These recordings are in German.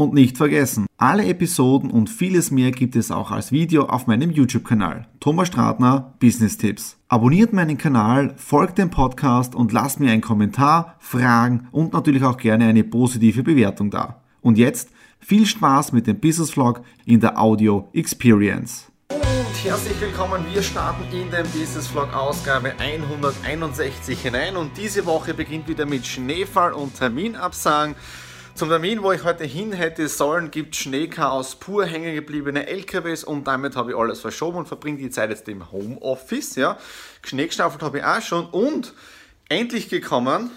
Und nicht vergessen, alle Episoden und vieles mehr gibt es auch als Video auf meinem YouTube-Kanal. Thomas Stratner, Business Tipps. Abonniert meinen Kanal, folgt dem Podcast und lasst mir einen Kommentar, Fragen und natürlich auch gerne eine positive Bewertung da. Und jetzt viel Spaß mit dem Business Vlog in der Audio Experience. Und herzlich willkommen, wir starten in den Business Vlog Ausgabe 161 hinein und diese Woche beginnt wieder mit Schneefall und Terminabsagen. Zum Termin, wo ich heute hin hätte sollen, gibt Schneechaos, pur hängen gebliebene LKWs und damit habe ich alles verschoben und verbringe die Zeit jetzt im Homeoffice. Ja. Schnee gestaffelt habe ich auch schon und endlich gekommen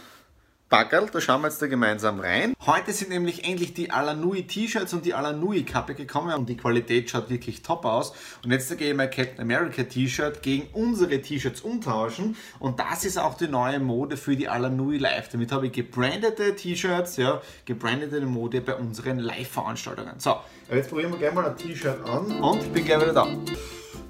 Baggerl, da schauen wir jetzt da gemeinsam rein. Heute sind nämlich endlich die Alanui T-Shirts und die Alanui Kappe gekommen und die Qualität schaut wirklich top aus. Und jetzt gehe ich mein Captain America T-Shirt gegen unsere T-Shirts umtauschen und das ist auch die neue Mode für die Alanui Live. Damit habe ich gebrandete T-Shirts, ja, gebrandete Mode bei unseren Live-Veranstaltungen. So, jetzt probieren wir gleich mal ein T-Shirt an und ich bin gleich wieder da.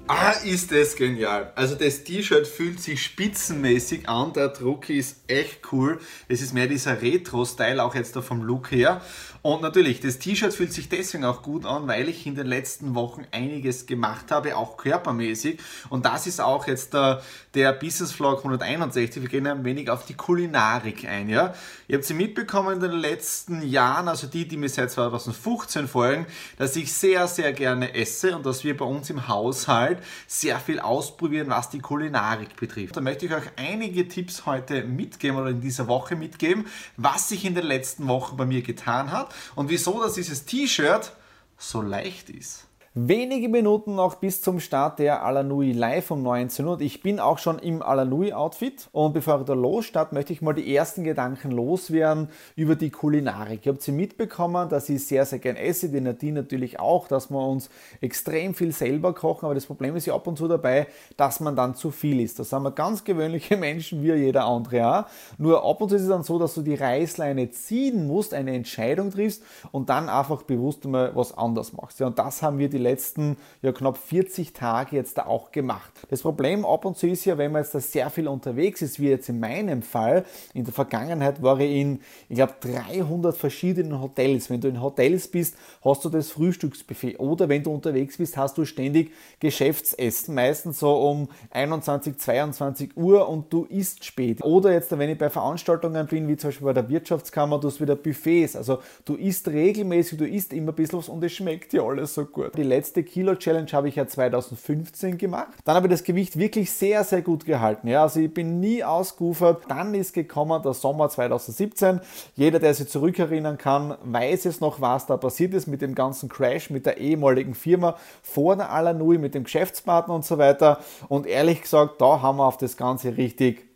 Ah, ist das genial. Also das T-Shirt fühlt sich spitzenmäßig an, der Druck ist echt cool. Es ist mehr dieser Retro-Style auch jetzt da vom Look her. Und natürlich, das T-Shirt fühlt sich deswegen auch gut an, weil ich in den letzten Wochen einiges gemacht habe, auch körpermäßig. Und das ist auch jetzt der, der Business Vlog 161. Wir gehen ein wenig auf die Kulinarik ein. Ja? Ihr habt sie mitbekommen in den letzten Jahren, also die, die mir seit 2015 folgen, dass ich sehr, sehr gerne esse und dass wir bei uns im Haushalt sehr viel ausprobieren, was die Kulinarik betrifft. Da möchte ich euch einige Tipps heute mitgeben oder in dieser Woche mitgeben, was sich in den letzten Wochen bei mir getan hat und wieso dass dieses T-Shirt so leicht ist. Wenige Minuten noch bis zum Start der Alanui Live um 19 Uhr. Ich bin auch schon im Alanui Outfit und bevor ich da losstarte, möchte ich mal die ersten Gedanken loswerden über die Kulinarik. Ihr habt sie mitbekommen, dass ich sehr, sehr gern esse, die Nadine natürlich auch, dass wir uns extrem viel selber kochen, aber das Problem ist ja ab und zu dabei, dass man dann zu viel isst. Das sind wir ganz gewöhnliche Menschen, wie jeder andere auch. Nur ab und zu ist es dann so, dass du die Reißleine ziehen musst, eine Entscheidung triffst und dann einfach bewusst mal was anders machst. Ja, und das haben wir die letzten ja, knapp 40 Tage jetzt da auch gemacht. Das Problem ab und zu ist ja, wenn man jetzt da sehr viel unterwegs ist, wie jetzt in meinem Fall, in der Vergangenheit war ich in, ich glaube, 300 verschiedenen Hotels. Wenn du in Hotels bist, hast du das Frühstücksbuffet oder wenn du unterwegs bist, hast du ständig Geschäftsessen, meistens so um 21, 22 Uhr und du isst spät. Oder jetzt, wenn ich bei Veranstaltungen bin, wie zum Beispiel bei der Wirtschaftskammer, du hast wieder Buffets, also du isst regelmäßig, du isst immer ein bisschen was und es schmeckt dir alles so gut. Die letzte Kilo-Challenge habe ich ja 2015 gemacht. Dann habe ich das Gewicht wirklich sehr, sehr gut gehalten. Ja, also ich bin nie ausgeufert. Dann ist gekommen der Sommer 2017. Jeder, der sich zurückerinnern kann, weiß es noch, was da passiert ist mit dem ganzen Crash mit der ehemaligen Firma vor der Alanui, mit dem Geschäftspartner und so weiter. Und ehrlich gesagt, da haben wir auf das Ganze richtig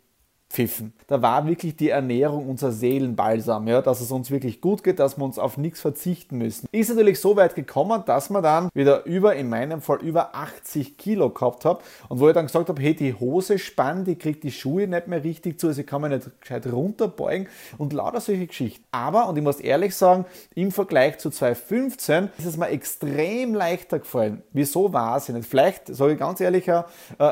pfiffen. Da war wirklich die Ernährung unser Seelenbalsam, ja, dass es uns wirklich gut geht, dass wir uns auf nichts verzichten müssen. Ist natürlich so weit gekommen, dass man dann wieder über, in meinem Fall über 80 Kilo gehabt habe und wo ich dann gesagt habe, hey, die Hose spannt, die kriegt die Schuhe nicht mehr richtig zu, also ich kann mich nicht gescheit runterbeugen und lauter solche Geschichten. Aber, und ich muss ehrlich sagen, im Vergleich zu 2015 ist es mir extrem leichter gefallen. Wieso war es nicht? Vielleicht, sage ich ganz ehrlich, äh,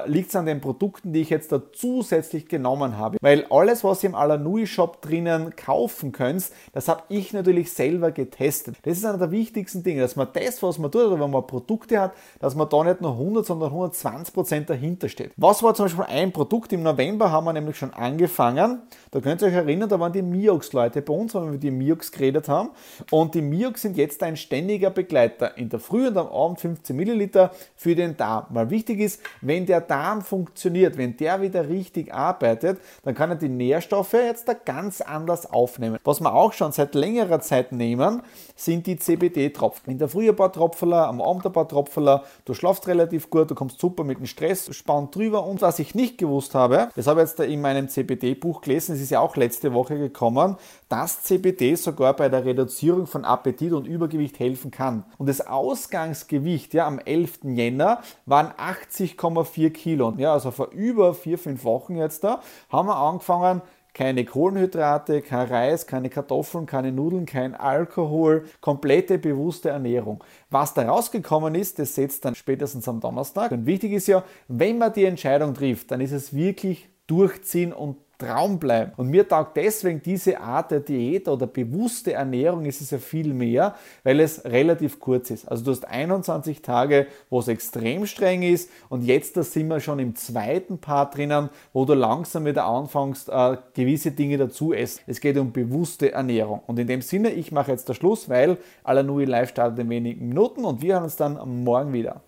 liegt es an den Produkten, die ich jetzt da zusätzlich genommen habe habe. Weil alles, was ihr im Alanui Shop drinnen kaufen könnt, das habe ich natürlich selber getestet. Das ist einer der wichtigsten Dinge, dass man das, was man tut, oder wenn man Produkte hat, dass man da nicht nur 100, sondern 120 Prozent dahinter steht. Was war zum Beispiel ein Produkt? Im November haben wir nämlich schon angefangen. Da könnt ihr euch erinnern, da waren die Miox-Leute bei uns, wenn wir die Miox geredet haben. Und die Miox sind jetzt ein ständiger Begleiter. In der Früh und am Abend 15 Milliliter für den Darm. Weil wichtig ist, wenn der Darm funktioniert, wenn der wieder richtig arbeitet, dann kann er die Nährstoffe jetzt da ganz anders aufnehmen. Was wir auch schon seit längerer Zeit nehmen, sind die CBD-Tropfen. In der Früh ein paar Tropferler, am Abend ein paar Tropferler, du schlafst relativ gut, du kommst super mit dem Stress, spannt drüber und was ich nicht gewusst habe, das habe ich jetzt da in meinem CBD-Buch gelesen, es ist ja auch letzte Woche gekommen, dass CBD sogar bei der Reduzierung von Appetit und Übergewicht helfen kann. Und das Ausgangsgewicht ja, am 11. Jänner waren 80,4 Kilo. Ja, also vor über vier, fünf Wochen jetzt da haben wir angefangen, keine Kohlenhydrate, kein Reis, keine Kartoffeln, keine Nudeln, kein Alkohol, komplette bewusste Ernährung. Was da rausgekommen ist, das setzt dann spätestens am Donnerstag. Und wichtig ist ja, wenn man die Entscheidung trifft, dann ist es wirklich durchziehen und Traum bleiben. Und mir taugt deswegen diese Art der Diät oder bewusste Ernährung ist es ja viel mehr, weil es relativ kurz ist. Also du hast 21 Tage, wo es extrem streng ist und jetzt da sind wir schon im zweiten Part drinnen, wo du langsam wieder anfängst, äh, gewisse Dinge dazu essen. Es geht um bewusste Ernährung. Und in dem Sinne, ich mache jetzt den Schluss, weil Alanui Live startet in wenigen Minuten und wir hören uns dann morgen wieder.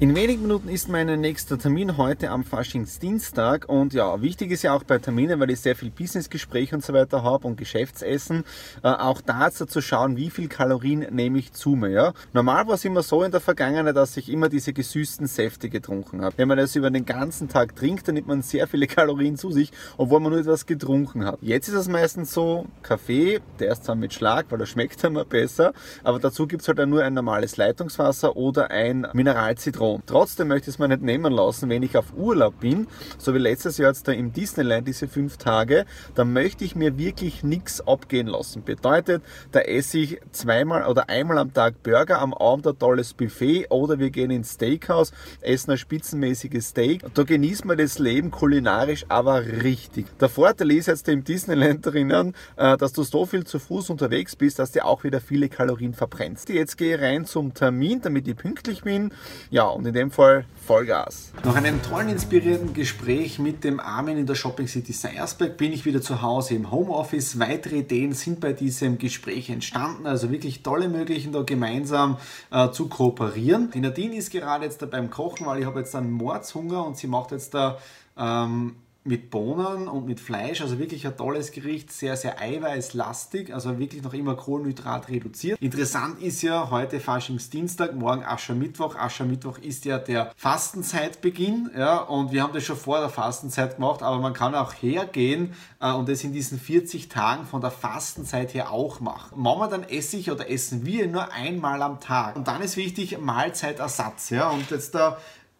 In wenigen Minuten ist mein nächster Termin heute am Faschingsdienstag und ja, wichtig ist ja auch bei Terminen, weil ich sehr viel Businessgespräche und so weiter habe und Geschäftsessen, äh, auch dazu zu schauen, wie viel Kalorien nehme ich zu mir. Ja? Normal war es immer so in der Vergangenheit, dass ich immer diese gesüßten Säfte getrunken habe. Wenn man das über den ganzen Tag trinkt, dann nimmt man sehr viele Kalorien zu sich, obwohl man nur etwas getrunken hat. Jetzt ist es meistens so, Kaffee, der ist zwar mit Schlag, weil er schmeckt immer besser, aber dazu gibt es halt dann nur ein normales Leitungswasser oder ein Mineralzitron. Trotzdem möchte ich es mir nicht nehmen lassen, wenn ich auf Urlaub bin, so wie letztes Jahr jetzt da im Disneyland diese fünf Tage, dann möchte ich mir wirklich nichts abgehen lassen. Bedeutet, da esse ich zweimal oder einmal am Tag Burger, am Abend ein tolles Buffet oder wir gehen ins Steakhouse, essen ein spitzenmäßiges Steak. Da genießt man das Leben kulinarisch aber richtig. Der Vorteil ist jetzt im Disneyland drinnen, äh, dass du so viel zu Fuß unterwegs bist, dass du auch wieder viele Kalorien verbrennst. Jetzt gehe ich rein zum Termin, damit ich pünktlich bin. Ja, und in dem Fall Vollgas. Nach einem tollen, inspirierenden Gespräch mit dem Armin in der Shopping City Seiersberg bin ich wieder zu Hause im Homeoffice. Weitere Ideen sind bei diesem Gespräch entstanden, also wirklich tolle Möglichkeiten, da gemeinsam äh, zu kooperieren. Die Nadine ist gerade jetzt da beim Kochen, weil ich habe jetzt einen Mordshunger und sie macht jetzt da ähm, mit Bohnen und mit Fleisch, also wirklich ein tolles Gericht, sehr, sehr eiweißlastig, also wirklich noch immer Kohlenhydrat reduziert. Interessant ist ja heute Faschingsdienstag, morgen Aschermittwoch. Aschermittwoch ist ja der Fastenzeitbeginn, ja, und wir haben das schon vor der Fastenzeit gemacht, aber man kann auch hergehen äh, und das in diesen 40 Tagen von der Fastenzeit her auch machen. Wir dann Essig oder essen wir nur einmal am Tag. Und dann ist wichtig Mahlzeitersatz, ja, und jetzt da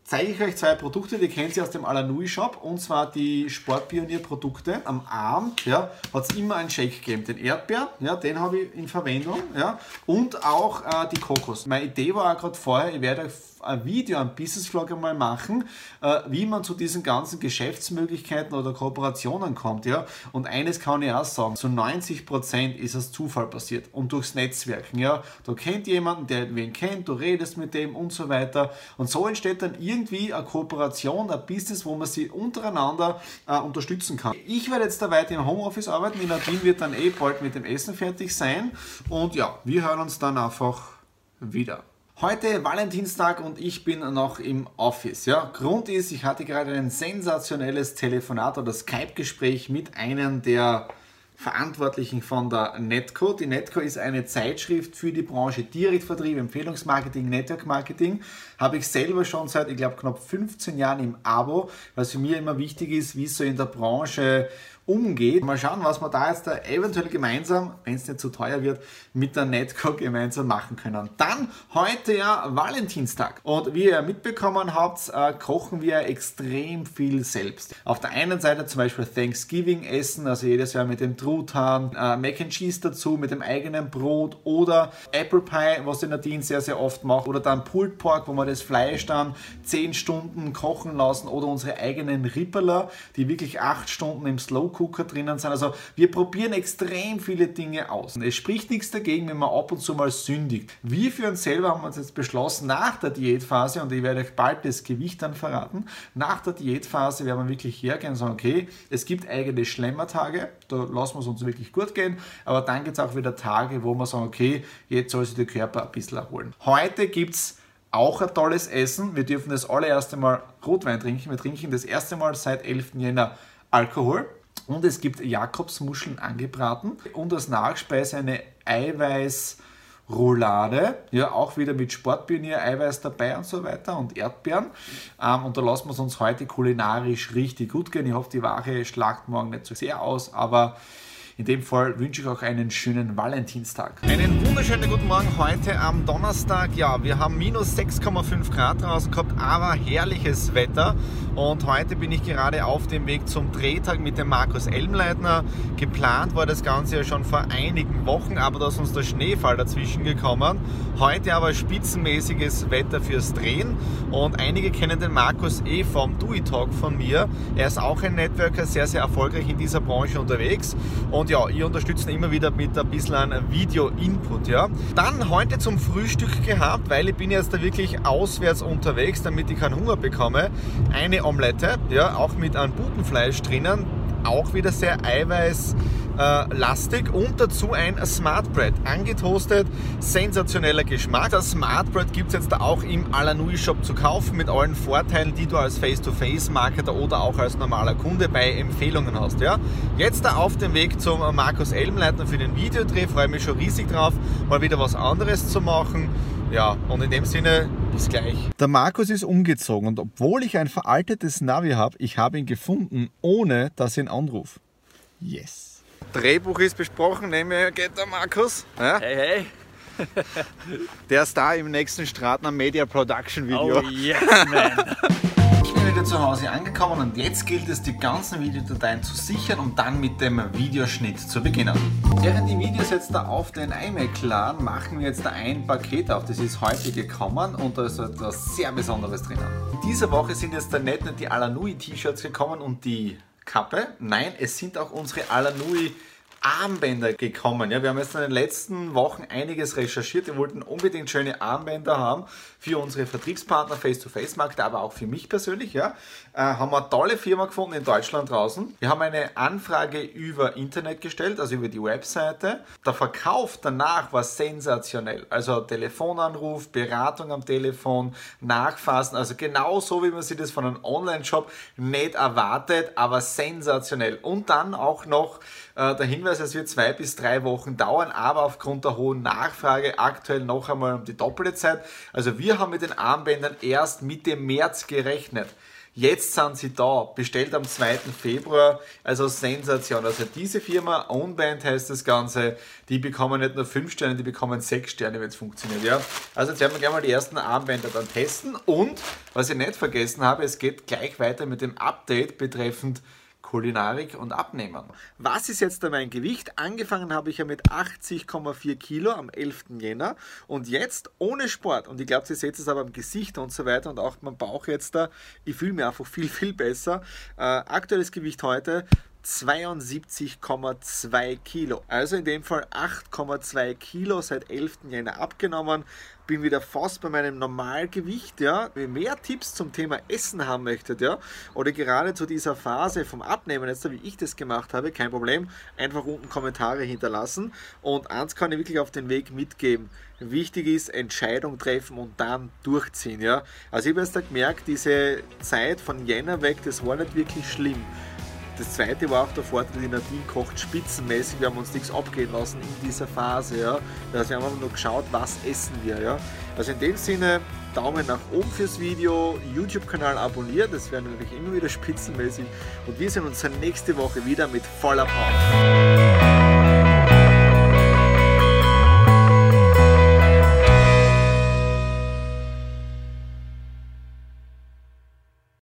zeige ich euch zwei Produkte, die kennt ihr aus dem Alanui Shop und zwar die Sportpionier Produkte. Am Arm ja, hat es immer einen Shake gegeben. Den Erdbeer, ja, den habe ich in Verwendung ja, und auch äh, die Kokos. Meine Idee war auch gerade vorher, ich werde ein Video, ein Business Vlog einmal machen, äh, wie man zu diesen ganzen Geschäftsmöglichkeiten oder Kooperationen kommt. Ja? Und eines kann ich auch sagen, zu 90 Prozent ist es Zufall passiert und durchs Netzwerken. Ja? Du kennt jemanden, der wen kennt, du redest mit dem und so weiter. Und so entsteht dann irgendwie eine Kooperation, ein Business, wo man sie untereinander äh, unterstützen kann. Ich werde jetzt da weiter im Homeoffice arbeiten. Die Nadine wird dann eh bald mit dem Essen fertig sein. Und ja, wir hören uns dann einfach wieder. Heute Valentinstag und ich bin noch im Office. Ja, Grund ist, ich hatte gerade ein sensationelles Telefonat oder Skype-Gespräch mit einem der Verantwortlichen von der Netco. Die Netco ist eine Zeitschrift für die Branche Direktvertrieb, Empfehlungsmarketing, Network Marketing. Habe ich selber schon seit, ich glaube, knapp 15 Jahren im Abo, was für mich immer wichtig ist, wie es so in der Branche umgeht. Mal schauen, was wir da jetzt da eventuell gemeinsam, wenn es nicht zu teuer wird, mit der Netco gemeinsam machen können. Dann heute ja Valentinstag. Und wie ihr mitbekommen habt, äh, kochen wir extrem viel selbst. Auf der einen Seite zum Beispiel Thanksgiving essen, also jedes Jahr mit dem Truthahn, äh, Mac and Cheese dazu, mit dem eigenen Brot oder Apple Pie, was die Nadine sehr, sehr oft macht. Oder dann Pulled Pork, wo wir das Fleisch dann 10 Stunden kochen lassen oder unsere eigenen Ripperler, die wirklich 8 Stunden im Slow Cooker drinnen sind. Also wir probieren extrem viele Dinge aus. Und es spricht nichts dagegen, wenn man ab und zu mal sündigt. Wir für uns selber haben uns jetzt beschlossen, nach der Diätphase, und ich werde euch bald das Gewicht dann verraten, nach der Diätphase werden wir wirklich hergehen und sagen, okay, es gibt eigene Schlemmertage, da lassen wir es uns wirklich gut gehen, aber dann gibt es auch wieder Tage, wo wir sagen, okay, jetzt soll sich der Körper ein bisschen erholen. Heute gibt es auch ein tolles Essen. Wir dürfen das allererste Mal Rotwein trinken. Wir trinken das erste Mal seit 11. Jänner Alkohol. Und es gibt Jakobsmuscheln angebraten und als Nachspeise eine Eiweiß- Roulade, ja, auch wieder mit Sportpionier, Eiweiß dabei und so weiter und Erdbeeren. Ähm, und da lassen wir es uns heute kulinarisch richtig gut gehen. Ich hoffe, die Wache schlagt morgen nicht so sehr aus, aber in dem Fall wünsche ich auch einen schönen Valentinstag. Einen wunderschönen guten Morgen heute am Donnerstag. Ja, wir haben minus 6,5 Grad draußen gehabt, aber herrliches Wetter. Und heute bin ich gerade auf dem Weg zum Drehtag mit dem Markus Elmleitner. Geplant war das Ganze ja schon vor einigen Wochen, aber da ist uns der Schneefall dazwischen gekommen. Heute aber spitzenmäßiges Wetter fürs Drehen. Und einige kennen den Markus eh vom Dewey Talk von mir. Er ist auch ein Networker, sehr, sehr erfolgreich in dieser Branche unterwegs. Und und ja, ich unterstütze immer wieder mit ein bisschen Video-Input. Ja. Dann heute zum Frühstück gehabt, weil ich bin jetzt da wirklich auswärts unterwegs, damit ich keinen Hunger bekomme. Eine Omelette, ja, auch mit einem Butenfleisch drinnen, auch wieder sehr eiweiß äh, lastig und dazu ein Smart Bread, angetoastet, sensationeller Geschmack. Das Smart Bread gibt es jetzt auch im Alanui Shop zu kaufen mit allen Vorteilen, die du als Face-to-Face-Marketer oder auch als normaler Kunde bei Empfehlungen hast. Ja? Jetzt da auf dem Weg zum Markus Elmleitner für den Videodreh, freue mich schon riesig drauf, mal wieder was anderes zu machen. Ja, und in dem Sinne, bis gleich. Der Markus ist umgezogen und obwohl ich ein veraltetes Navi habe, ich habe ihn gefunden, ohne dass ich ihn anrufe. Yes. Drehbuch ist besprochen, neben mir geht der Markus. Ja? Hey, hey. der Star im nächsten Stratner Media Production Video. Oh yes, man. Ich bin wieder zu Hause angekommen und jetzt gilt es, die ganzen Videodateien zu sichern und dann mit dem Videoschnitt zu beginnen. Während die Videos jetzt da auf den iMac laden, machen wir jetzt da ein Paket auf. Das ist heute gekommen und da ist etwas sehr Besonderes drinnen. In dieser Woche sind jetzt da nicht nur die Alanui T-Shirts gekommen und die Kappe. Nein, es sind auch unsere Alanui Armbänder gekommen. Ja, wir haben jetzt in den letzten Wochen einiges recherchiert. Wir wollten unbedingt schöne Armbänder haben für unsere Vertriebspartner Face-to-Face-Markt, aber auch für mich persönlich. Ja, äh, haben wir eine tolle Firma gefunden in Deutschland draußen. Wir haben eine Anfrage über Internet gestellt, also über die Webseite. Der Verkauf danach war sensationell. Also Telefonanruf, Beratung am Telefon, Nachfassen, also genau so, wie man sich das von einem Online-Shop nicht erwartet, aber sensationell. Und dann auch noch äh, der Hinweis, es wird zwei bis drei Wochen dauern, aber aufgrund der hohen Nachfrage aktuell noch einmal um die doppelte Zeit. Also wir haben mit den Armbändern erst Mitte März gerechnet. Jetzt sind sie da, bestellt am 2. Februar, also Sensation. Also diese Firma, Ownband heißt das Ganze, die bekommen nicht nur 5 Sterne, die bekommen 6 Sterne, wenn es funktioniert. Ja? Also jetzt werden wir gleich mal die ersten Armbänder dann testen und, was ich nicht vergessen habe, es geht gleich weiter mit dem Update betreffend Kulinarik und Abnehmen. Was ist jetzt da mein Gewicht? Angefangen habe ich ja mit 80,4 Kilo am 11. Jänner und jetzt ohne Sport. Und ich glaube, Sie seht es aber am Gesicht und so weiter und auch mein Bauch jetzt da. Ich fühle mich einfach viel, viel besser. Äh, aktuelles Gewicht heute 72,2 Kilo. Also in dem Fall 8,2 Kilo seit 11. Jänner abgenommen. Bin wieder fast bei meinem Normalgewicht. Ja. Wenn ihr mehr Tipps zum Thema Essen haben möchtet, ja, oder gerade zu dieser Phase vom Abnehmen, jetzt wie ich das gemacht habe, kein Problem, einfach unten Kommentare hinterlassen. Und eins kann ich wirklich auf den Weg mitgeben. Wichtig ist, Entscheidung treffen und dann durchziehen. Ja. Also ich habe jetzt gemerkt, diese Zeit von Jänner weg, das war nicht wirklich schlimm. Das zweite war auch der Vorteil, die Nadine kocht spitzenmäßig. Wir haben uns nichts abgehen lassen in dieser Phase. Ja. Also wir haben einfach nur geschaut, was essen wir. Ja. Also in dem Sinne, Daumen nach oben fürs Video, YouTube-Kanal abonnieren, das wäre natürlich immer wieder spitzenmäßig. Und wir sehen uns nächste Woche wieder mit voller Power.